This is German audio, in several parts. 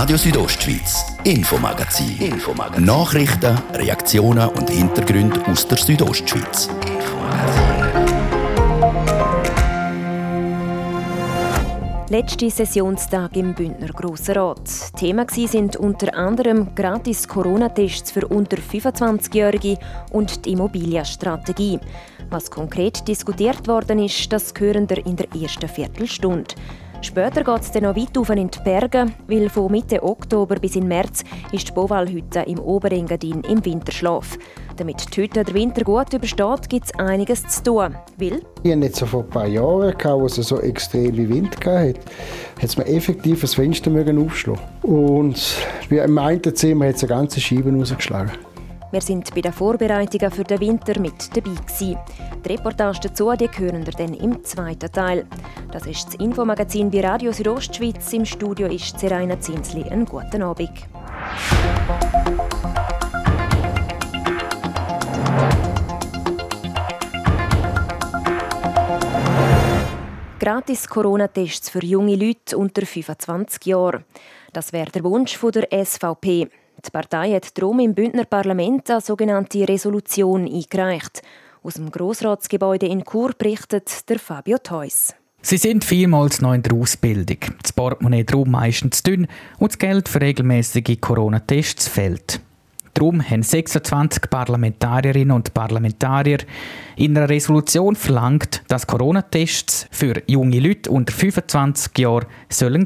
Radio Südostschweiz, Infomagazin. Infomagazin. Nachrichten, Reaktionen und Hintergründe aus der Südostschweiz. Letzte Sessionstag im Bündner Grossen Rat. Thema sind unter anderem gratis Corona-Tests für unter 25-Jährige und die Immobilienstrategie. Was konkret diskutiert worden ist, das hören wir in der ersten Viertelstunde. Später geht es dann noch weit in die Berge, weil von Mitte Oktober bis in März ist die Bovalhütte im Oberengadin im Winterschlaf. Damit die Hütte den Winter gut übersteht, gibt es einiges zu tun. Weil ich hatte nicht so vor ein paar Jahren, wo es so extrem wie Wind hatte, hat mir effektiv das Fenster aufschlagen Und im einen Zimmer hat es eine ganze Scheibe rausgeschlagen. Wir sind bei den Vorbereitungen für den Winter mit dabei gewesen. Die Reportage dazu die hören wir dann im zweiten Teil. Das ist das Infomagazin bei Radio Südostschweiz. Im Studio ist Seraina Zinsli. Einen guten Abend. Gratis Corona-Tests für junge Leute unter 25 Jahren. Das wäre der Wunsch der SVP. Die Partei hat darum im Bündner Parlament eine sogenannte Resolution eingereicht. Aus dem Grossratsgebäude in Chur berichtet der Fabio Theus. Sie sind vielmals noch in der Ausbildung. Das Portemonnaie darum meistens dünn und das Geld für regelmäßige Corona-Tests fehlt. Darum haben 26 Parlamentarierinnen und Parlamentarier in einer Resolution verlangt, dass Corona-Tests für junge Leute unter 25 Jahren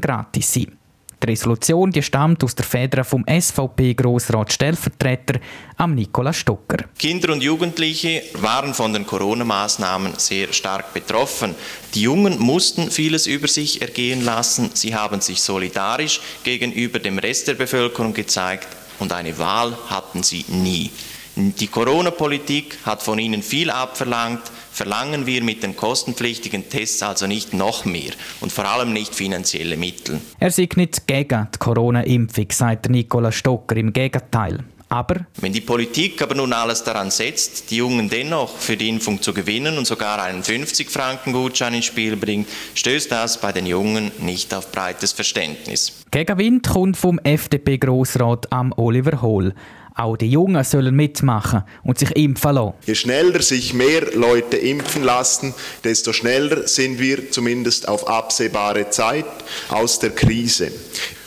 gratis sein sollen. Die Resolution die stammt aus der Feder vom SVP-Grossrat Stellvertreter am Nikola Stocker. Kinder und Jugendliche waren von den Corona-Maßnahmen sehr stark betroffen. Die Jungen mussten vieles über sich ergehen lassen. Sie haben sich solidarisch gegenüber dem Rest der Bevölkerung gezeigt und eine Wahl hatten sie nie. Die Corona-Politik hat von ihnen viel abverlangt. Verlangen wir mit den kostenpflichtigen Tests also nicht noch mehr und vor allem nicht finanzielle Mittel. Er sieht nicht gegen die Corona-Impfung, sagt Nicola Stocker. Im Gegenteil. Aber wenn die Politik aber nun alles daran setzt, die Jungen dennoch für die Impfung zu gewinnen und sogar einen 50-Franken-Gutschein ins Spiel bringt, stößt das bei den Jungen nicht auf breites Verständnis. Gegenwind kommt vom FDP-Grossrat am Oliver Hohl. Auch die Jungen sollen mitmachen und sich impfen lassen. Je schneller sich mehr Leute impfen lassen, desto schneller sind wir zumindest auf absehbare Zeit aus der Krise.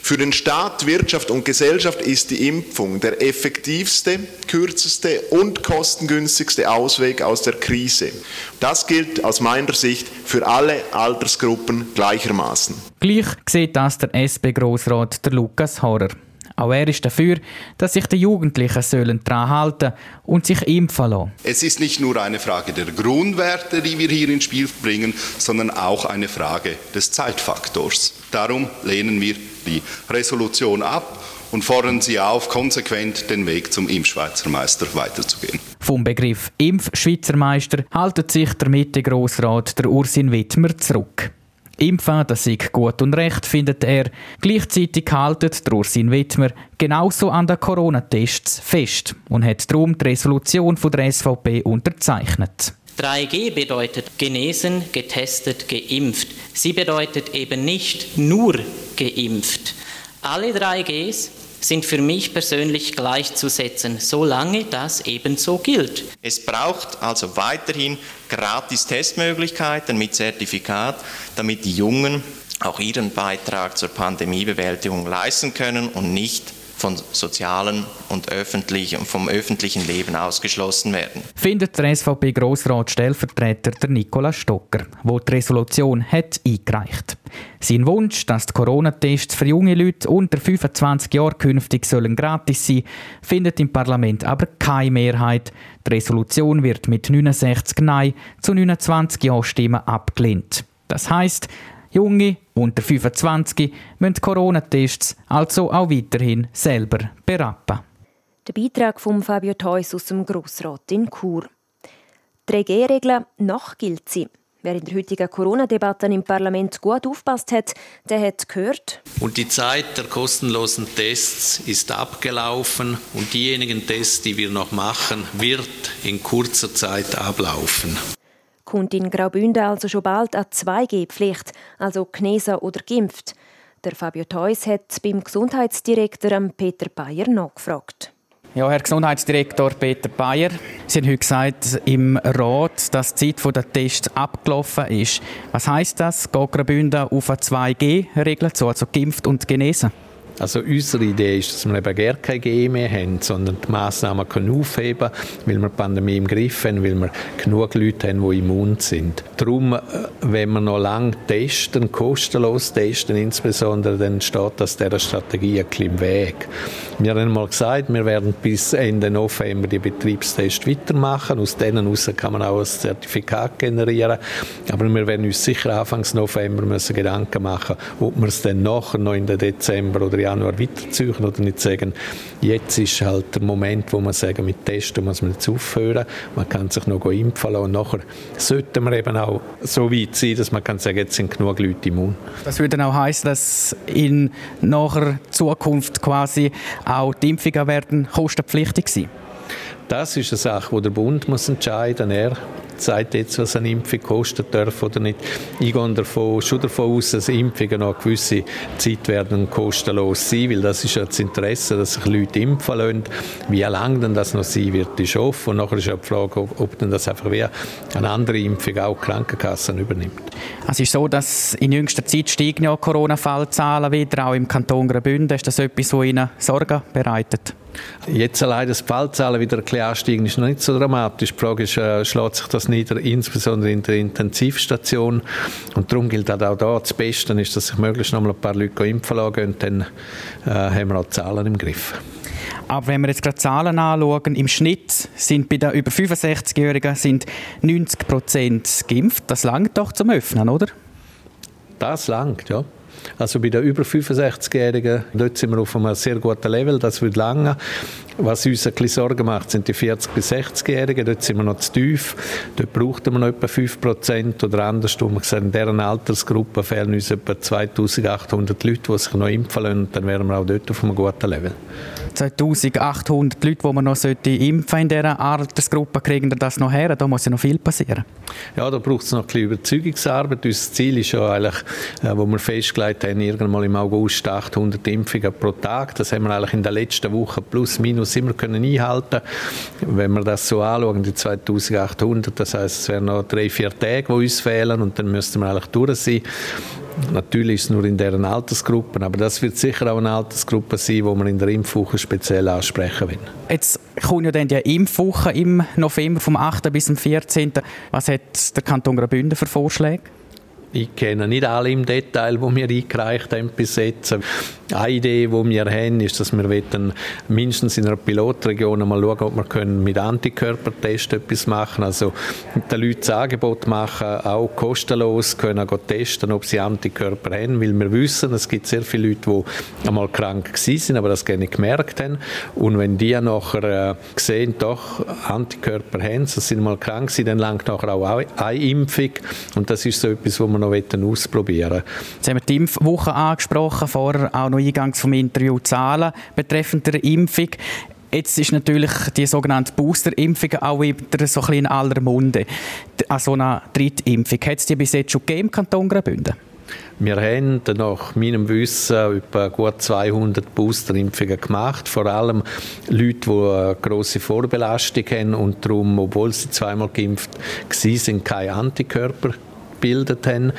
Für den Staat, Wirtschaft und Gesellschaft ist die Impfung der effektivste, kürzeste und kostengünstigste Ausweg aus der Krise. Das gilt aus meiner Sicht für alle Altersgruppen gleichermaßen. Gleich sieht das der SP-Grossrat Lukas Horrer. Auch er ist dafür, dass sich die Jugendlichen sollen daran halten und sich impfen lassen. Es ist nicht nur eine Frage der Grundwerte, die wir hier ins Spiel bringen, sondern auch eine Frage des Zeitfaktors. Darum lehnen wir die Resolution ab und fordern Sie auf, konsequent den Weg zum Impfschweizermeister weiterzugehen. Vom Begriff Impfschweizermeister haltet sich der Mitte-Grossrat der Ursin Wittmer zurück. Impfen, das sei gut und recht, findet er. Gleichzeitig haltet der Ursin Wittmer genauso an den Corona-Tests fest und hat darum die Resolution der SVP unterzeichnet. 3G bedeutet genesen, getestet, geimpft. Sie bedeutet eben nicht nur geimpft. Alle 3Gs sind für mich persönlich gleichzusetzen, solange das ebenso gilt. Es braucht also weiterhin gratis Testmöglichkeiten mit Zertifikat, damit die Jungen auch ihren Beitrag zur Pandemiebewältigung leisten können und nicht von sozialen und öffentlichen, vom öffentlichen Leben ausgeschlossen werden. Findet der SVP-Grossrat Stellvertreter der Nikola Stocker, wo die Resolution hat eingereicht. Sein Wunsch, dass die Corona-Tests für junge Leute unter 25 Jahren künftig sollen gratis sein, findet im Parlament aber keine Mehrheit. Die Resolution wird mit 69 Nein zu 29 Ja-Stimmen abgelehnt. Das heißt, Junge unter 25 müssen Corona-Tests also auch weiterhin selber berappen. Der Beitrag von Fabio Theus aus dem Grossrat in Chur. Die 3G-Regel noch gilt sie. Wer in der heutigen Corona-Debatte im Parlament gut aufpasst hat, der hat gehört. Und die Zeit der kostenlosen Tests ist abgelaufen und diejenigen Tests, die wir noch machen, wird in kurzer Zeit ablaufen kommt in Graubünden also schon bald eine 2G-Pflicht, also genesen oder geimpft. Der Fabio Theus hat beim Gesundheitsdirektor Peter Bayer nachgefragt. Ja, Herr Gesundheitsdirektor Peter Bayer, Sie haben heute gesagt im Rat, dass die Zeit der Tests abgelaufen ist. Was heisst das? Geht Graubünden auf eine 2G-Regel zu, also geimpft und genesen? Also unsere Idee ist, dass wir eben gar keine G mehr haben, sondern die Massnahmen können aufheben, weil wir die Pandemie im Griff haben, weil wir genug Leute haben, die immun sind. Darum, äh, wenn wir noch lange testen, kostenlos testen insbesondere, dann steht das dieser Strategie ein bisschen im Weg. Wir haben mal gesagt, wir werden bis Ende November die Betriebstests weitermachen. Aus denen heraus kann man auch ein Zertifikat generieren. Aber wir werden uns sicher Anfang November müssen Gedanken machen, ob wir es dann nachher noch in den Dezember oder Januar weiterziehen oder nicht sagen, jetzt ist halt der Moment, wo man sagen, mit Testen muss man jetzt aufhören, man kann sich noch impfen lassen und nachher sollten wir eben auch so weit sein, dass man kann sagen, jetzt sind genug Leute immun. Das würde dann auch heißen, dass in nachher Zukunft quasi auch die Impfungen werden kostenpflichtig sein? Das ist eine Sache, die der Bund muss entscheiden muss sagt jetzt, was eine Impfung kosten darf oder nicht. Ich gehe davon, schon davon aus, dass Impfungen noch eine gewisse Zeit werden kostenlos sein, weil das ist ja das Interesse, dass sich Leute impfen lassen. Wie lange denn das noch sein wird, ist offen. Und nachher ist ja die Frage, ob, denn das einfach wie eine andere Impfung auch Krankenkassen übernimmt. Es ist so, dass in jüngster Zeit steigen ja Corona-Fallzahlen wieder, auch im Kanton Graubünden. Ist das etwas, was Ihnen Sorgen bereitet? Jetzt allein das Fallzahlen wieder ein bisschen ansteigen, ist noch nicht so dramatisch. Die Frage ist, äh, schlägt sich das nieder, insbesondere in der Intensivstation. Und darum gilt auch da, das Beste ist, dass sich möglichst noch mal ein paar Leute impfen lassen und dann äh, haben wir auch die Zahlen im Griff. Aber wenn wir jetzt gerade Zahlen anschauen, im Schnitt sind bei den über 65-Jährigen 90 Prozent geimpft. Das langt doch zum Öffnen, oder? Das langt, ja. Also bei den über 65-Jährigen, dort sind wir auf einem sehr guten Level, das wird lange. Was uns ein bisschen Sorgen macht, sind die 40- bis 60-Jährigen. Dort sind wir noch zu tief. Dort brauchten wir noch etwa 5 Prozent. Oder andersrum gesagt, in dieser Altersgruppe fehlen uns etwa 2800 Leute, die sich noch impfen lassen. Dann wären wir auch dort auf einem guten Level. 2800 Leute, die man noch impfen in dieser Altersgruppe, kriegen das noch her? Da muss ja noch viel passieren. Ja, da braucht es noch ein bisschen Überzeugungsarbeit. Unser Ziel ist ja eigentlich, äh, wo wir festgelegt haben, irgendwann im August 800 Impfungen pro Tag. Das haben wir eigentlich in den letzten Wochen plus minus immer können einhalten. Wenn wir das so anschauen, die 2800, das heißt, es wären noch drei, vier Tage, die uns fehlen und dann müssten wir eigentlich durch sein. Natürlich ist es nur in deren Altersgruppen, aber das wird sicher auch eine Altersgruppe sein, die wir in der Impfwoche speziell ansprechen wollen. Jetzt kommt ja dann die Impfwoche im November vom 8. bis zum 14. Was hat der Kanton Graubünden für Vorschläge? Ich kenne nicht alle im Detail, die wir eingereicht haben bis jetzt. Eine Idee, die wir haben, ist, dass wir mindestens in einer Pilotregion mal schauen, ob wir mit Antikörpertests etwas machen Also den Leuten das Angebot machen, auch kostenlos können testen, ob sie Antikörper haben, weil wir wissen, es gibt sehr viele Leute, die einmal krank sind, aber das gerne nicht gemerkt haben. Und wenn die nachher äh, sehen, doch Antikörper haben, sie sind mal krank dann langt nachher auch eine Impfung. Und das ist so etwas, was wir noch ausprobieren. Jetzt haben wir die Impfwoche angesprochen, vorher auch noch eingangs vom Interview Zahlen betreffend der Impfung. Jetzt ist natürlich die sogenannte Booster-Impfung auch wieder so ein bisschen in aller Munde. Also eine Drittimpfung. Hat es die bis jetzt schon gegeben im Kanton Graubünden? Wir haben nach meinem Wissen etwa gut 200 Boosterimpfungen gemacht. Vor allem Leute, die eine grosse Vorbelastung haben und darum, obwohl sie zweimal geimpft waren, keine Antikörper gebildet haben.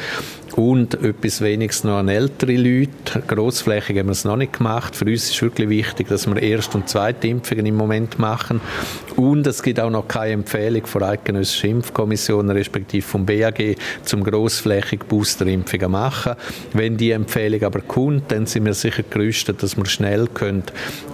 Und etwas wenigstens noch an ältere Leute. Grossflächig haben wir es noch nicht gemacht. Für uns ist wirklich wichtig, dass wir erste und zweite Impfungen im Moment machen. Und es gibt auch noch keine Empfehlung von der Eidgenössischen Impfkommission, respektive vom BAG, zum grossflächig Boosterimpfungen machen. Wenn die Empfehlung aber kommt, dann sind wir sicher gerüstet, dass wir schnell können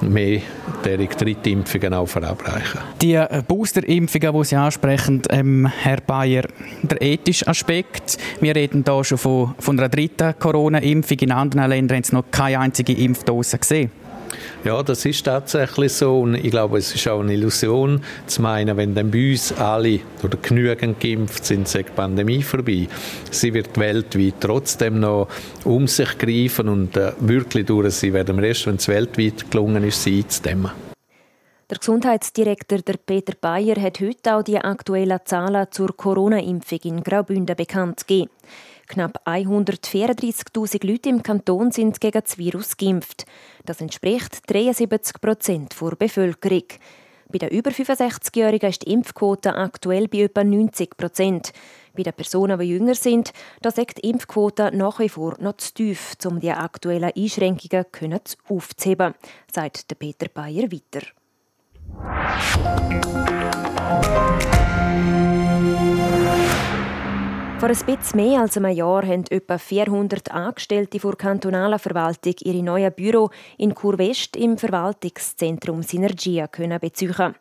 mehr derig Drittimpfungen auch verabreichen Die äh, Boosterimpfungen, die Sie ansprechen, ähm, Herr Bayer, der ethische Aspekt. Wir reden da schon von, von einer dritten Corona-Impfung. In anderen Ländern haben sie noch keine einzige Impfdose gesehen. Ja, das ist tatsächlich so. Und ich glaube, es ist auch eine Illusion zu meinen, wenn dann bei uns alle oder genügend geimpft sind, ist die Pandemie vorbei. Sie wird weltweit trotzdem noch um sich greifen und äh, wirklich durch sein werden wir erst, wenn es weltweit gelungen ist, sie einzudämmen. Der Gesundheitsdirektor der Peter Bayer hat heute auch die aktuellen Zahlen zur Corona-Impfung in Graubünden bekannt gegeben. Knapp 134.000 Leute im Kanton sind gegen das Virus geimpft. Das entspricht 73 Prozent der Bevölkerung. Bei den über 65-Jährigen ist die Impfquote aktuell bei etwa 90 Prozent. Bei den Personen, die jünger sind, da sagt die Impfquote nach wie vor noch zu tief, um die aktuellen Einschränkungen aufzuheben, sagt Peter Bayer weiter. Vor ein bisschen mehr als einem Jahr haben etwa 400 Angestellte der kantonalen Verwaltung ihre neuen Büro in Kurwest im Verwaltungszentrum Synergia können beziehen.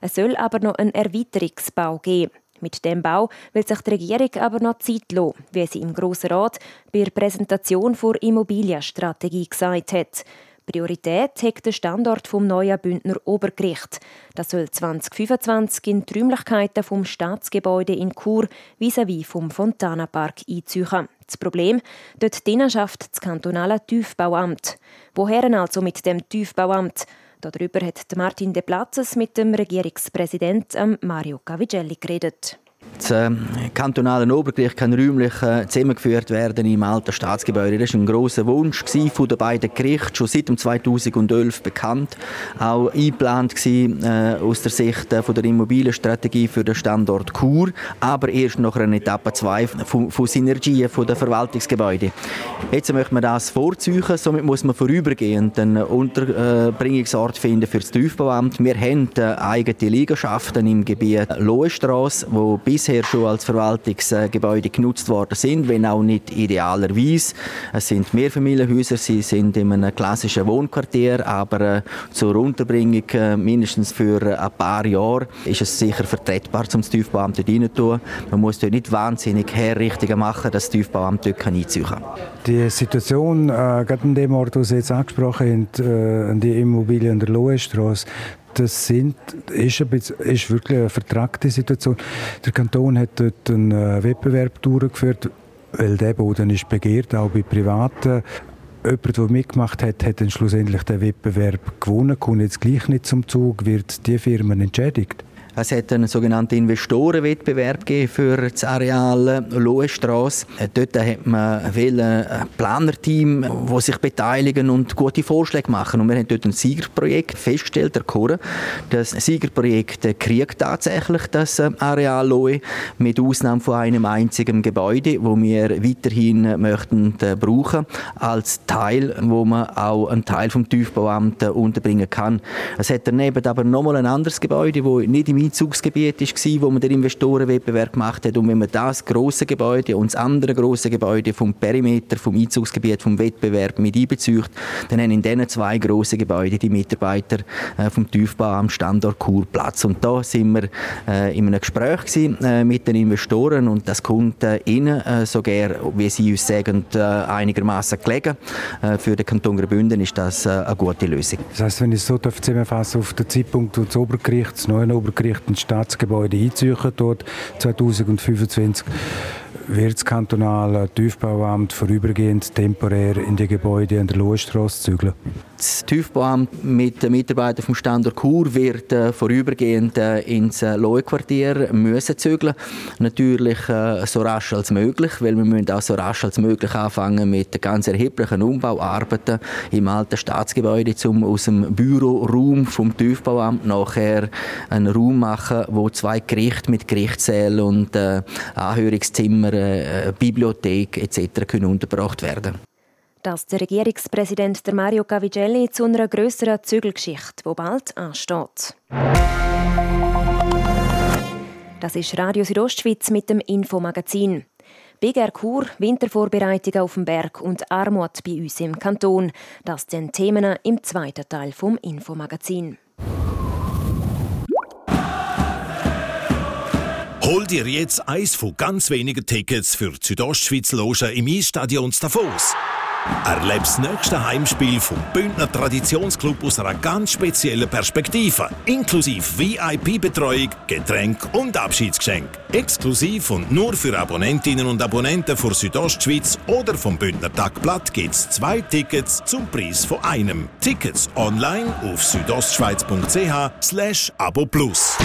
Es soll aber noch einen Erweiterungsbau geben. Mit dem Bau will sich die Regierung aber noch Zeit lassen, wie sie im Grossen Rat bei der Präsentation der Immobilienstrategie gesagt hat. Priorität hat der Standort vom neuen Bündner Obergericht. Das soll 2025 in die Räumlichkeiten vom Staatsgebäude in Chur vis-à-vis vom Fontana-Park einziehen. Das Problem, dort drinnen schafft das kantonale Tiefbauamt. Woher also mit dem Tiefbauamt? Darüber hat Martin De Platzes mit dem Regierungspräsidenten Mario Cavigelli geredet. Das äh, kantonale Obergericht kann räumlich äh, zusammengeführt werden im alten Staatsgebäude. Das war ein grosser Wunsch von den beiden Gerichten, schon seit 2011 bekannt. Auch eingeplant äh, aus der Sicht der Immobilienstrategie für den Standort Chur, aber erst nach einer Etappe 2 von, Synergien von den Verwaltungsgebäuden. Jetzt möchte man das vorziehen, somit muss man vorübergehend einen Unterbringungsort finden für das Tiefbauamt. Wir haben eigene Liegenschaften im Gebiet Lohestrasse, wo bisher schon als Verwaltungsgebäude genutzt worden sind, wenn auch nicht idealerweise. Es sind Mehrfamilienhäuser, sie sind in einem klassischen Wohnquartier, aber äh, zur Unterbringung äh, mindestens für ein paar Jahre ist es sicher vertretbar, zum Tiefbauamt dort reinzutun. Man muss dort nicht wahnsinnig Herrichtungen machen, dass das Tiefbauamt dort einziehen kann. Die Situation, äh, gerade in dem Ort, wo Sie jetzt angesprochen haben, äh, die Immobilien an der Lohestrasse, das sind, ist, ein bisschen, ist wirklich eine vertragte Situation. Der Kanton hat dort einen äh, Wettbewerb durchgeführt, weil der Boden ist begehrt, auch bei Privaten. Jemand, der mitgemacht hat, hat dann schlussendlich den Wettbewerb gewonnen, kommt jetzt gleich nicht zum Zug, wird die Firmen entschädigt. Es hat einen sogenannten Investorenwettbewerb für das Areal Lohestrasse. Dort hat man ein Planerteam, das sich beteiligen und gute Vorschläge machen. Und wir haben dort ein Siegerprojekt festgestellt, der Chore. Das Siegerprojekt kriegt tatsächlich das Areal Lohe, mit Ausnahme von einem einzigen Gebäude, wo wir weiterhin möchten äh, brauchen als Teil, wo man auch einen Teil vom Tiefbauamt unterbringen kann. Es hat daneben aber nochmal ein anderes Gebäude, wo nicht im Einzugsgebiet war, wo man den Investorenwettbewerb gemacht hat. Und wenn man das große Gebäude und das andere große Gebäude vom Perimeter, vom Einzugsgebiet, vom Wettbewerb mit einbezieht, dann haben in diesen zwei grossen Gebäuden die Mitarbeiter äh, vom Tiefbau am Standort Chur Platz. Und da sind wir äh, in einem Gespräch äh, mit den Investoren und das kommt ihnen äh, sogar, wie sie uns sagen, einigermaßen gelegen. Für den Kanton Graubünden ist das eine gute Lösung. Das heißt, wenn ich es so zusammenfassen auf den Zeitpunkt, wo das Obergericht, das neue Obergericht ein Staatsgebäude einziehen dort 2025 wird das kantonale Tiefbauamt vorübergehend temporär in die Gebäude an der Lohenstrasse zügeln? Das Tiefbauamt mit den Mitarbeitern vom Standort Chur wird äh, vorübergehend äh, ins äh, Lohenquartier müssen zügeln. Natürlich äh, so rasch als möglich, weil wir müssen auch so rasch als möglich anfangen mit ganz erheblichen Umbauarbeiten im alten Staatsgebäude, um aus dem Büroraum vom Tiefbauamt nachher einen Raum machen, wo zwei Gerichte mit Gerichtssälen und äh, Anhörungszimmer äh, Bibliothek etc. können untergebracht werden dass der Regierungspräsident Mario Cavigelli zu einer größeren Zügelgeschichte, die bald ansteht. Das ist Radio Südostschweiz mit dem Infomagazin. BGR Kur, Wintervorbereitungen auf dem Berg und Armut bei uns im Kanton. Das sind Themen im zweiten Teil vom Infomagazin. Hol dir jetzt eins von ganz wenigen Tickets für die Südostschweiz Loge im Eisstadion Davos. Erlebe das nächste Heimspiel vom Bündner Traditionsclub aus einer ganz speziellen Perspektive. Inklusive VIP-Betreuung, Getränk und Abschiedsgeschenk. Exklusiv und nur für Abonnentinnen und Abonnenten für Südostschweiz oder vom Bündner Tagblatt gibt es zwei Tickets zum Preis von einem. Tickets online auf südostschweiz.ch slash Abo Plus.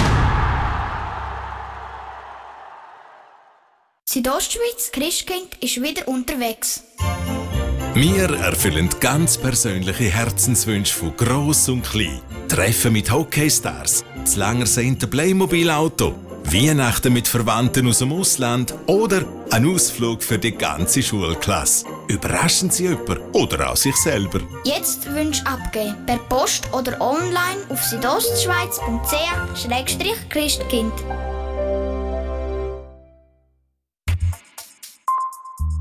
Südostschweiz Christkind ist wieder unterwegs. Wir erfüllen ganz persönliche Herzenswünsche von Gross und Klein. Treffen mit Hockeystars, das länger sehnte Playmobil-Auto, Weihnachten mit Verwandten aus dem Ausland oder ein Ausflug für die ganze Schulklasse. Überraschen Sie jemanden oder auch sich selber. Jetzt Wünsch abgeben. Per Post oder online auf südostschweiz.ch-christkind.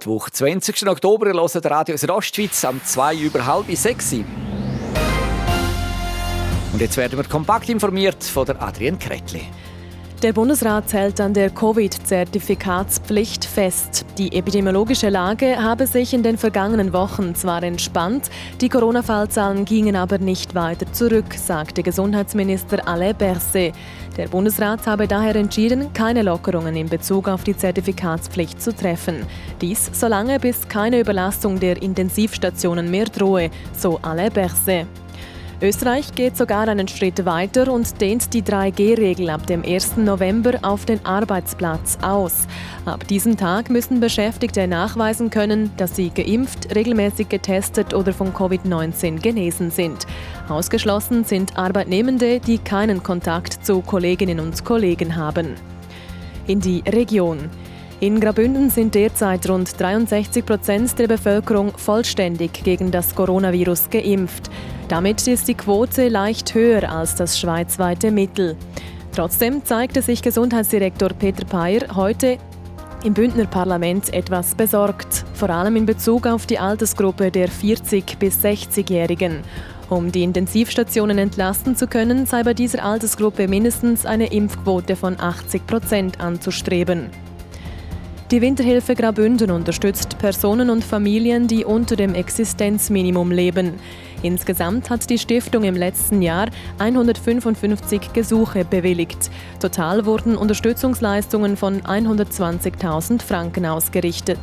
Mittwoch, 20. Oktober, ihr hört Radio Südostschweiz am 2 über halb 6. Und jetzt werden wir kompakt informiert von der Adrienne Kretli. Der Bundesrat hält an der Covid-Zertifikatspflicht fest. Die epidemiologische Lage habe sich in den vergangenen Wochen zwar entspannt, die Corona-Fallzahlen gingen aber nicht weiter zurück, sagte Gesundheitsminister Alain Berset. Der Bundesrat habe daher entschieden, keine Lockerungen in Bezug auf die Zertifikatspflicht zu treffen. Dies solange bis keine Überlastung der Intensivstationen mehr drohe, so Alain Berset. Österreich geht sogar einen Schritt weiter und dehnt die 3G-Regel ab dem 1. November auf den Arbeitsplatz aus. Ab diesem Tag müssen Beschäftigte nachweisen können, dass sie geimpft, regelmäßig getestet oder von Covid-19 genesen sind. Ausgeschlossen sind Arbeitnehmende, die keinen Kontakt zu Kolleginnen und Kollegen haben. In die Region. In Graubünden sind derzeit rund 63 Prozent der Bevölkerung vollständig gegen das Coronavirus geimpft. Damit ist die Quote leicht höher als das schweizweite Mittel. Trotzdem zeigte sich Gesundheitsdirektor Peter Peyer heute im Bündner Parlament etwas besorgt, vor allem in Bezug auf die Altersgruppe der 40- bis 60-Jährigen. Um die Intensivstationen entlasten zu können, sei bei dieser Altersgruppe mindestens eine Impfquote von 80 Prozent anzustreben. Die Winterhilfe Graubünden unterstützt Personen und Familien, die unter dem Existenzminimum leben. Insgesamt hat die Stiftung im letzten Jahr 155 Gesuche bewilligt. Total wurden Unterstützungsleistungen von 120.000 Franken ausgerichtet.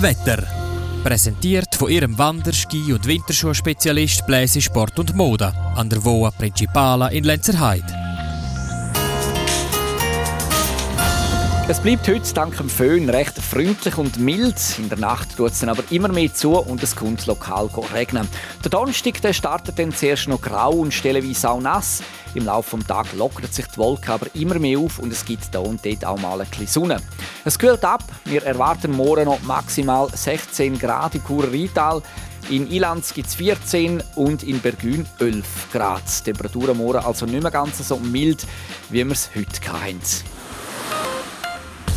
Wetter. Präsentiert von ihrem Wander-, Ski- und Winterschuhspezialist Bläse Sport und Mode an der Voa Principala in Lenzerheide. Es bleibt heute dank dem Föhn recht freundlich und mild. In der Nacht tut es dann aber immer mehr zu und es kommt lokal regnen. Der Donnerstag der startet dann zuerst noch grau und stellenweise auch nass. Im Laufe des Tages lockert sich die Wolke aber immer mehr auf und es gibt da und dort auch mal ein bisschen Sonne. Es kühlt ab. Wir erwarten morgen noch maximal 16 Grad in Churer Rheintal. In Ilanz gibt es 14 und in Bergün 11 Grad. Die Temperaturen morgen also nicht mehr ganz so mild, wie wir es heute hatten.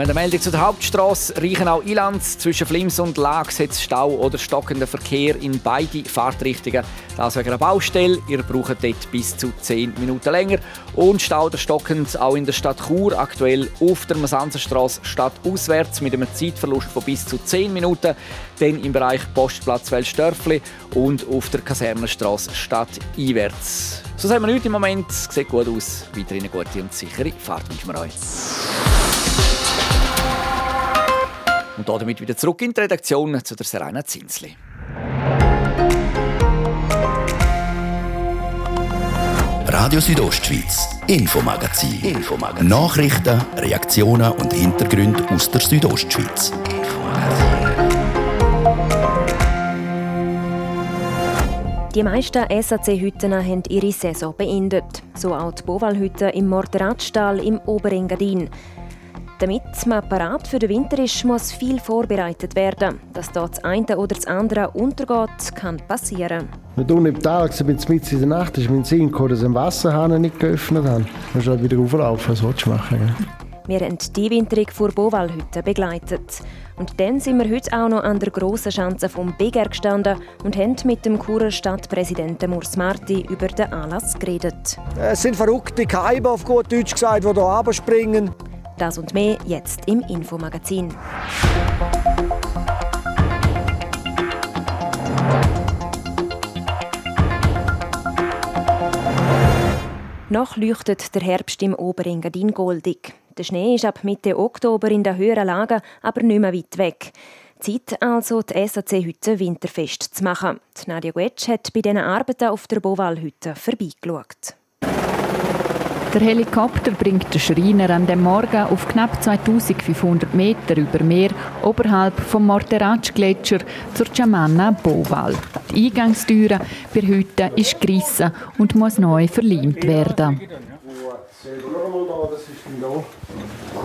mit der Meldung zu der Hauptstraße Reichenau-Ilanz zwischen Flims und Lag setzt Stau oder stockender Verkehr in beide Fahrtrichtungen. Das wegen einer Baustelle. Ihr braucht dort bis zu 10 Minuten länger. Und Stau oder stockend auch in der Stadt Chur, aktuell auf der Masanzerstraße stadtauswärts mit einem Zeitverlust von bis zu 10 Minuten. Dann im Bereich Postplatz Welsdörfli und auf der Kasernenstraße stadteinwärts. So sehen wir heute im Moment. Sieht gut aus. Weiterhin eine gute und sichere Fahrt wünschen wir euch. Und damit wieder zurück in die Redaktion zu der Serena Zinsli. Radio Südostschweiz, Infomagazin. Infomagazin. Nachrichten, Reaktionen und Hintergründe aus der Südostschweiz. Die meisten SAC-Hütten haben ihre Saison beendet. So auch die Boval-Hütte im Morderatstall im Oberengadin. Damit man parat für den Winter ist, muss viel vorbereitet werden. Dass dort das eine oder das andere untergeht, kann passieren. Wenn du im Tag mit in der Nacht ist mein Sinn gekommen, dass ich den Wasserhahn nicht geöffnet habe. Dann musst du halt wieder auflaufen, was willst du machen? Ja? Wir haben die Winterung vor Bowalhütte begleitet. Und dann sind wir heute auch noch an der grossen Schanze vom BGR gestanden und haben mit dem Churer Stadtpräsidenten Murs Marti über den Anlass geredet. Es sind verrückte Keiber, auf gut Deutsch gesagt, die hier runterspringen. Das und mehr jetzt im Infomagazin. Noch leuchtet der Herbst im Oberengadin goldig. Der Schnee ist ab Mitte Oktober in den höheren Lagen aber nicht mehr weit weg. Zeit also, die SAC-Hütte winterfest zu machen. Nadia Guetsch hat bei diesen Arbeiten auf der Boval-Hütte vorbeigeschaut. Der Helikopter bringt den Schreiner an dem Morgen auf knapp 2500 Meter über Meer oberhalb vom Morteratsch-Gletscher zur Chamanna Boval. Die Eingangstüre bei Hütte ist gerissen und muss neu verleimt werden.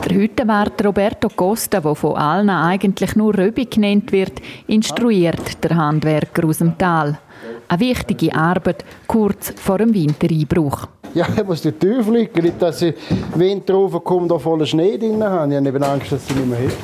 Der Hüttenwart Roberto Costa, der von allen eigentlich nur Röbi genannt wird, instruiert der Handwerker aus dem Tal. Eine wichtige Arbeit kurz vor dem Wintereinbruch. Ja, ich muss die Tür fliegen, nicht, dass ich Winter raufkomme, da voller Schnee drin habe. Ich habe eben Angst, dass sie nicht mehr hilft.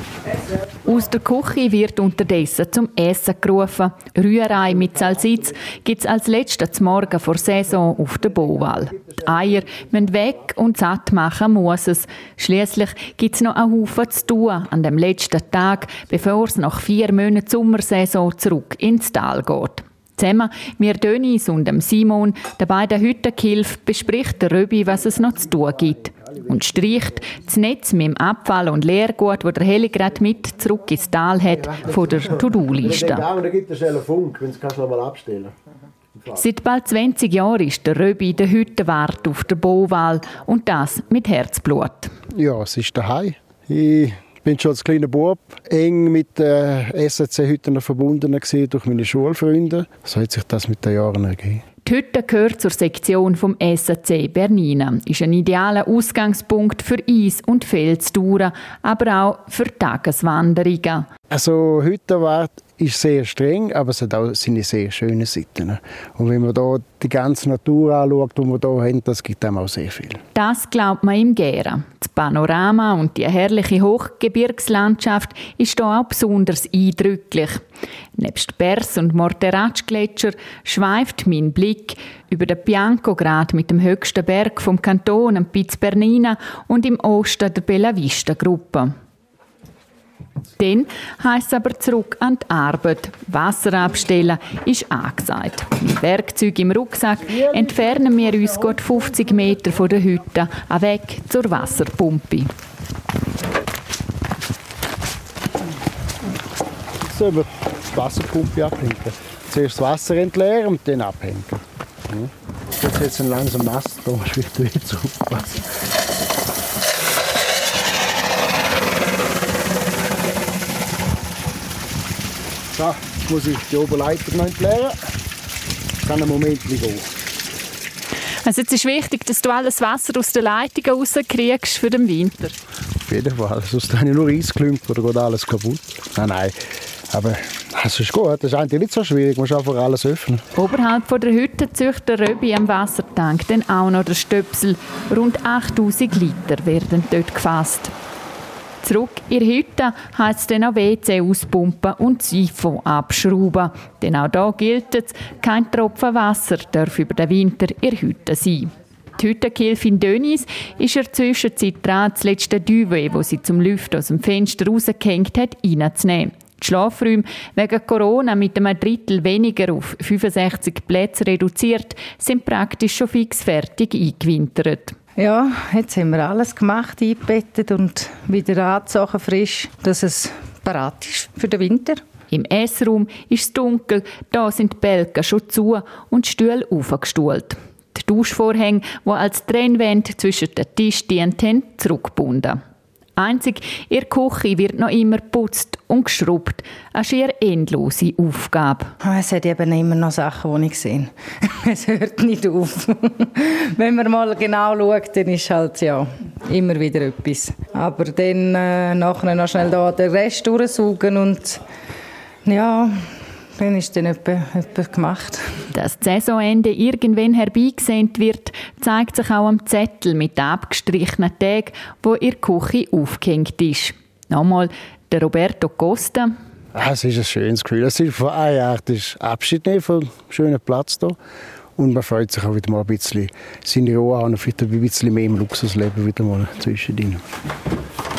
Aus der Küche wird unterdessen zum Essen gerufen. Rührei mit Salsitz gibt es als letztes Morgen vor Saison auf der Bowal. Die Eier müssen weg und satt machen muss es. Schließlich gibt es noch einen Haufen zu tun an dem letzten Tag, bevor es nach vier Monaten Sommersaison zurück ins Tal geht. Zusammen mit Dönis und dem Simon, den beiden Hüttenkilf, bespricht der Röbi, was es noch zu tun gibt. Und streicht das Netz mit dem Abfall und Leergut, das der Heli gerade mit zurück ins Tal hat, von der To-Do-Liste. Da gibt es einen Funk, wenn du es mal abstellen Seit bald 20 Jahren ist der Röbi der Hüttenwart auf der Bowal und das mit Herzblut. Ja, es ist daheim. Ich bin schon als kleiner Bub eng mit den SAC-Hütten verbunden gewesen, durch meine Schulfreunde. So hat sich das mit den Jahren ergeben. Die Hütte gehört zur Sektion vom SAC Bernina, ist ein idealer Ausgangspunkt für Eis- und Felstouren, aber auch für Tageswanderungen. Also Hüttenwart ist sehr streng, aber es hat auch seine sehr schönen Seiten. Und wenn man da die ganze Natur anschaut, die wir hier haben, das gibt einem auch sehr viel. Das glaubt man ihm gerne. Das Panorama und die herrliche Hochgebirgslandschaft ist hier auch besonders eindrücklich. Nebst Bers und Morteratsch-Gletscher schweift mein Blick über den Biancograd mit dem höchsten Berg vom Kanton, Piz Bernina und im Osten der Bella Vista Gruppe. Dann heisst es aber zurück an die Arbeit. Wasser abstellen ist angesagt. Mit Werkzeug im Rucksack entfernen wir uns gut 50 Meter von der Hütte weg zur Wasserpumpe. Jetzt wir die Wasserpumpe abhängen. Zuerst das Wasser entleeren und dann abhängen. Jetzt es langsam nass, da musst du wieder aufpassen. So, jetzt muss ich die Oberleitung noch entleeren. Das kann einen Moment gehen. Also jetzt ist wichtig, dass du alles Wasser aus den Leitungen rauskriegst für den Winter. Auf jeden Fall, sonst habe ich nur Eisklumpen oder geht alles kaputt. Nein, nein, aber das ist gut, das ist eigentlich nicht so schwierig, man muss einfach alles öffnen. Oberhalb von der Hütte züchtet der Röbi am Wassertank dann auch noch der Stöpsel. Rund 8000 Liter werden dort gefasst. Zurück in die Hütte heisst es dann auch WC auspumpen und Sifon abschrauben. Denn auch da gilt es, kein Tropfen Wasser darf über den Winter in der Hütte sein. Die Hüttenkilfin Dönis ist in der Zwischenzeit dran, das letzte Duvet, das sie zum Lüften aus dem Fenster rausgehängt hat, reinzunehmen. Die Schlafräume wegen Corona mit einem Drittel weniger auf 65 Plätze reduziert, sind praktisch schon fix fertig eingewintert. Ja, jetzt haben wir alles gemacht, eingebettet und wieder angezogen, frisch, dass es parat ist für den Winter. Im Essraum ist es dunkel, da sind die Bälge schon zu und die Stühle aufgestuhlt. Die Duschvorhänge, die als Trennwände zwischen den Tisch dienten, zurückgebunden. Einzig, ihr Küche wird noch immer putzt und geschrubbt. Eine schier endlose Aufgabe. Ah, es hat eben immer noch Sachen, die ich sehe. es hört nicht auf. Wenn man mal genau schaut, dann ist halt ja immer wieder etwas. Aber dann äh, nachher noch schnell da den Rest durchsuchen und ja, dann ist dann etwas gemacht. Dass das Saisonende irgendwann herbeigesehen wird, zeigt sich auch am Zettel mit abgestrichenen Tagen, wo ihr Küche aufgehängt ist. Nochmal der Roberto Costa. Ah, es ist ein schönes Gefühl. Es ist von einer Art Abschied nehmen vom schönen Platz hier. Und man freut sich auch wieder mal ein bisschen seine Ruhe an und vielleicht ein bisschen mehr im Luxusleben wieder mal zwischendrin.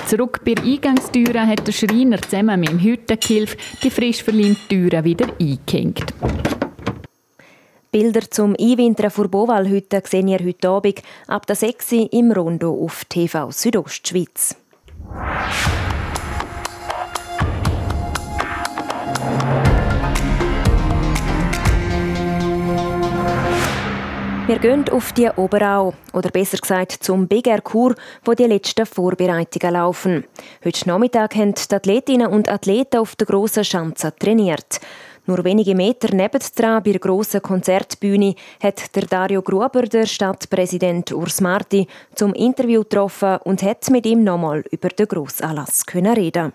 Zurück bei der Eingangstüre hat der Schreiner zusammen mit dem Hüttengehilf die frisch verlinkte Türe wieder eingehängt. Bilder zum Einwintern vor Bovalhütte sehen ihr heute Abend ab der 6 Uhr im Rondo auf TV Südostschweiz. Wir gehen auf die Oberau, oder besser gesagt zum Big Air Kur, wo die letzten Vorbereitungen laufen. Heute Nachmittag haben die Athletinnen und Athleten auf der grossen Schanze trainiert. Nur wenige Meter nebendran bei der grossen Konzertbühne hat der Dario Gruber, der Stadtpräsident Urs Marti, zum Interview getroffen und hat mit ihm nochmal über den Grossanlass reden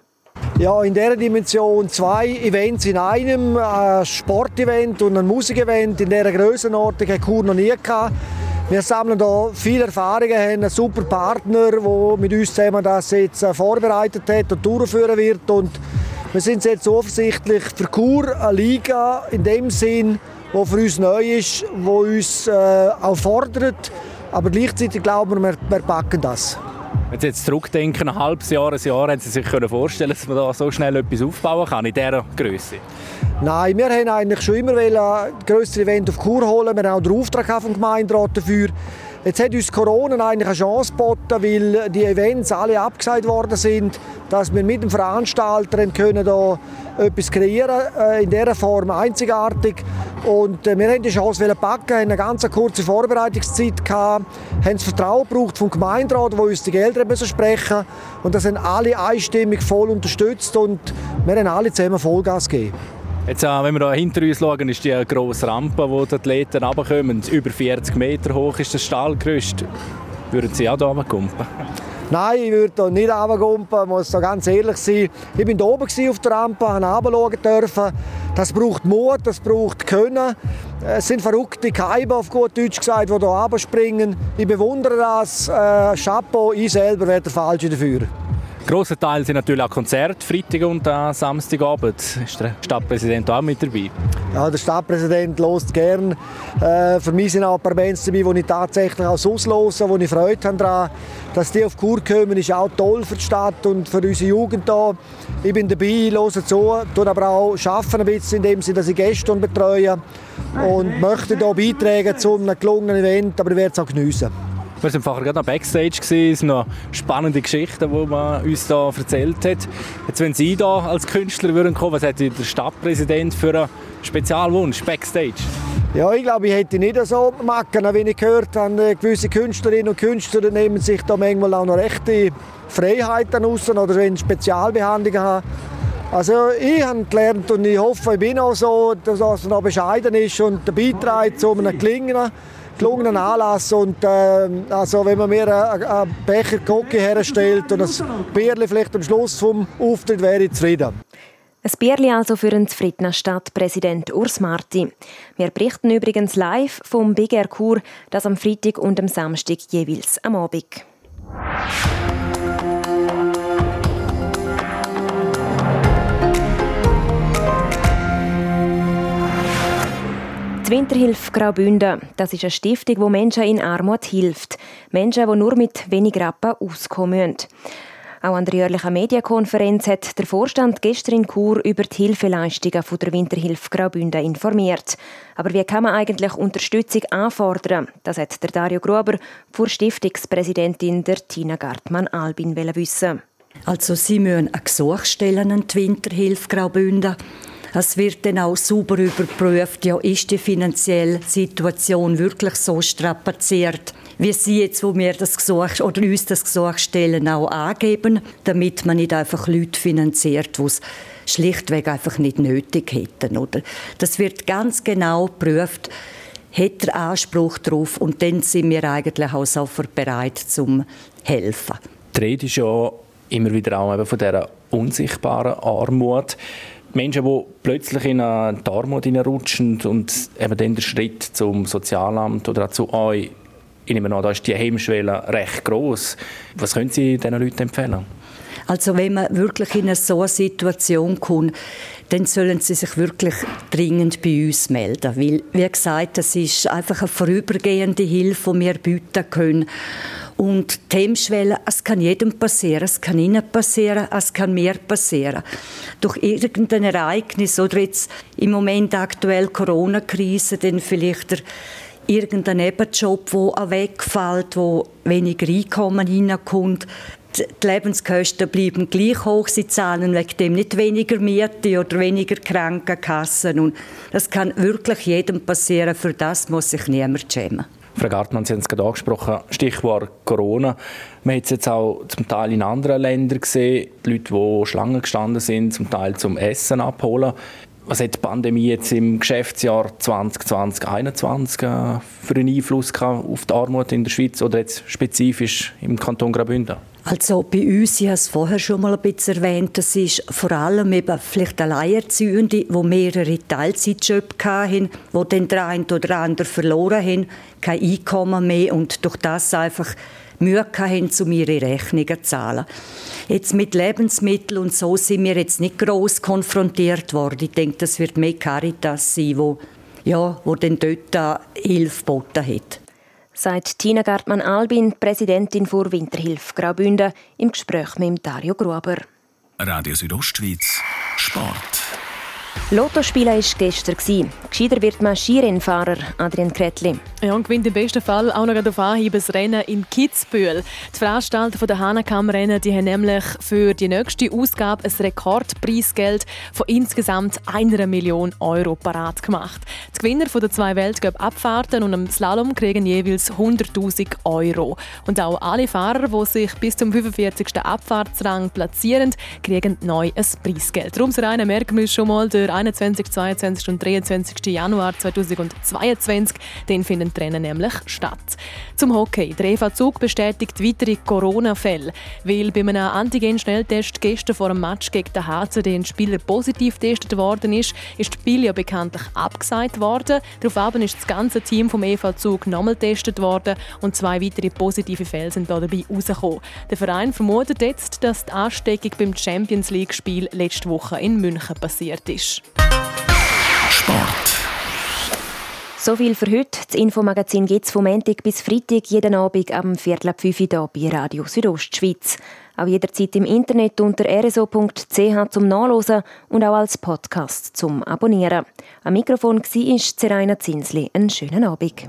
ja, in dieser Dimension zwei Events in einem, ein Sportevent und ein Musikevent in dieser Grössenordnung hat Chur noch nie gehabt. Wir sammeln hier viele Erfahrungen, haben einen super Partner, der mit uns zusammen das jetzt äh, vorbereitet hat und durchführen wird. Und wir sind jetzt offensichtlich für Chur eine Liga in dem Sinn, die für uns neu ist, die uns äh, auch fordert. Aber gleichzeitig glauben wir, wir packen das. Wenn Sie jetzt zurückdenken, ein halbes Jahr, ein Jahr, haben Sie sich vorstellen dass man da so schnell etwas aufbauen kann in dieser Größe? Nein, wir haben eigentlich schon immer ein grösseres Event auf Kur holen. Wir haben auch den Auftrag vom Gemeinderat dafür. Jetzt hat uns Corona eigentlich eine Chance geboten, weil die Events alle abgesagt worden sind, dass wir mit dem Veranstalter können da etwas kreieren, äh, in dieser Form einzigartig. Und äh, wir haben die Chance packen, haben eine ganz kurze Vorbereitungszeit haben das Vertrauen gebraucht vom Gemeinderat, wo uns die Gelder müssen sprechen und das haben alle einstimmig voll unterstützt und wir haben alle zusammen Vollgas gegeben. Jetzt, äh, wenn wir hier hinter uns schauen, ist die grosse Rampe, wo die Athleten runterkommen. Über 40 Meter hoch ist das Stahlgerüst. Würden Sie auch hier runterkumpen? Nein, ich würde hier nicht runterkumpen, muss da ganz ehrlich sein. Ich war oben auf der Rampe, habe dürfen. Das braucht Mut, das braucht Können. Es sind verrückte Kaiber, auf gut Deutsch gesagt, die hier runterspringen. Ich bewundere das. Äh, Chapeau, ich selber wäre der Falsche dafür. Grosser Teil sind natürlich auch Konzerte, Freitag und äh, Samstagabend. Ist der Stadtpräsident auch mit dabei? Ja, der Stadtpräsident lost gern. Äh, für mich sind auch ein paar Bands dabei, die ich tatsächlich auch auslose, wo ich Freude habe. Dass die auf Kur kommen, ist auch toll für die Stadt und für unsere Jugend hier. Ich bin dabei, höre zu, tue aber auch arbeiten ein bisschen, in dem Sinne, dass ich Gäste betreue und möchte hier beitragen zu einem gelungenen Event, aber ich werde es auch geniessen. Wir waren vorher gerade noch Backstage, es sind noch spannende Geschichten, die man uns da erzählt hat. Jetzt, wenn Sie da als Künstler würden kommen, was hat der Stadtpräsident für einen Spezialwunsch Backstage? Ja, ich glaube, ich hätte nicht so machen, wenn ich gehört habe, gewisse Künstlerinnen und Künstler nehmen sich da manchmal auch noch rechte Freiheiten raus oder wenn Spezialbehandlungen haben. Also ich habe gelernt und ich hoffe, ich bin auch so, dass es noch bescheiden ist und der Beitrag zu einem gelingenden gelungenen Anlass. Und, äh, also, wenn man mir einen Becher Cocky herstellt und ein Bierli vielleicht am Schluss vom Auftritt, wäre ich zufrieden. Ein Bierli also für einen zufriedenen Stadtpräsident Urs Marti. Wir berichten übrigens live vom Big Air Kur, das am Freitag und am Samstag jeweils am Abend. Die Winterhilfe Graubünden, das ist eine Stiftung, die Menschen in Armut hilft. Menschen, die nur mit wenig Rappen auskommen Auch an der jährlichen Medienkonferenz hat der Vorstand gestern in Chur über die Hilfeleistungen der Winterhilfe Graubünden informiert. Aber wie kann man eigentlich Unterstützung anfordern? Das hat der Dario Gruber vor Stiftungspräsidentin der Tina Gartmann-Albin wissen. Also Sie müssen eine Gesuch stellen an die Winterhilfe Graubünden es wird dann auch sauber überprüft, ja, ist die finanzielle Situation wirklich so strapaziert, wie Sie jetzt, wo wir das Gesuch oder uns das Gesuch stellen, auch angeben, damit man nicht einfach Leute finanziert, die es schlichtweg einfach nicht nötig hätten. Oder? Das wird ganz genau geprüft, hat er Anspruch darauf und dann sind wir eigentlich auch sofort bereit zum helfen. Die Rede ist ja immer wieder auch von dieser unsichtbaren Armut. Menschen, die plötzlich in eine Armut rutschen und eben dann der Schritt zum Sozialamt oder auch zu euch, ich nehme an, da ist die Hemmschwelle recht groß. Was können Sie diesen Leuten empfehlen? Also wenn man wirklich in so eine Situation kommt, dann sollen sie sich wirklich dringend bei uns melden. Weil, wie gesagt, das ist einfach eine vorübergehende Hilfe, die wir bieten können. Und die Hemmschwelle, es kann jedem passieren, es kann Ihnen passieren, es kann mir passieren. Durch irgendein Ereignis oder jetzt im Moment aktuell Corona-Krise, dann vielleicht der irgendein Nebenjob, der wegfällt, wo weniger Einkommen hineinkommt. Die Lebenskosten bleiben gleich hoch, sie zahlen wegen dem nicht weniger Miete oder weniger Krankenkassen. Und das kann wirklich jedem passieren, für das muss sich niemand schämen. Frau Gartmann, Sie haben es gerade angesprochen, Stichwort Corona. Man hat es jetzt auch zum Teil in anderen Ländern gesehen, die Leute, die Schlangen gestanden sind, zum Teil zum Essen abholen. Was hat die Pandemie jetzt im Geschäftsjahr 2020 2021 äh, für einen Einfluss auf die Armut in der Schweiz oder jetzt spezifisch im Kanton Graubünden? Also bei uns, ich habe es vorher schon mal ein bisschen erwähnt, das ist vor allem eben vielleicht Alleinerziehende, die mehrere Teilzeitjobs hatten, die dann der eine oder andere verloren haben, kein Einkommen mehr und durch das einfach Mühe hatten, um ihre Rechnungen zu zahlen. Jetzt mit Lebensmitteln und so sind wir jetzt nicht gross konfrontiert worden. Ich denke, das wird mehr Caritas sein, wo, ja, wo dann dort Hilfe geboten hat sagt Tina Gartmann-Albin, Präsidentin vor Winterhilfe Graubünden, im Gespräch mit Dario Gruber. Radio Südostschweiz, Sport. Lotto spielen war gestern. Gescheiter wird man Skirennfahrer, Adrian Kretli. Ja, und gewinnt im besten Fall auch noch auf Anhieb das Rennen in Kitzbühel. Die Veranstalter der Hanakam-Rennen haben nämlich für die nächste Ausgabe ein Rekordpreisgeld von insgesamt einer Million Euro parat gemacht. Die Gewinner der zwei Weltcup-Abfahrten und im Slalom kriegen jeweils 100.000 Euro. Und auch alle Fahrer, die sich bis zum 45. Abfahrtsrang platzieren, kriegen neu ein Preisgeld. Darum merken wir schon mal, 21., 22. und 23. Januar 2022. Den finden Rennen nämlich statt. Zum Hockey. Der Eva Zug bestätigt weitere Corona-Fälle. Weil bei einem Antigen-Schnelltest gestern vor dem Match gegen den HCD ein Spieler positiv getestet worden ist, ist die Spiel ja bekanntlich abgesagt worden. Daraufhin ist das ganze Team vom EV Zug nochmal getestet worden und zwei weitere positive Fälle sind dabei rausgekommen. Der Verein vermutet jetzt, dass die Ansteckung beim Champions League-Spiel letzte Woche in München passiert ist. Sport. So viel für heute. Das Infomagazin gibt es vom Montag bis Freitag jeden Abend am Viertel ab 5 Uhr bei Radio Südostschweiz. Auch jederzeit im Internet unter rso.ch zum Nachlesen und auch als Podcast zum Abonnieren. Am Mikrofon war Zeraina Zinsli. Einen schönen Abend.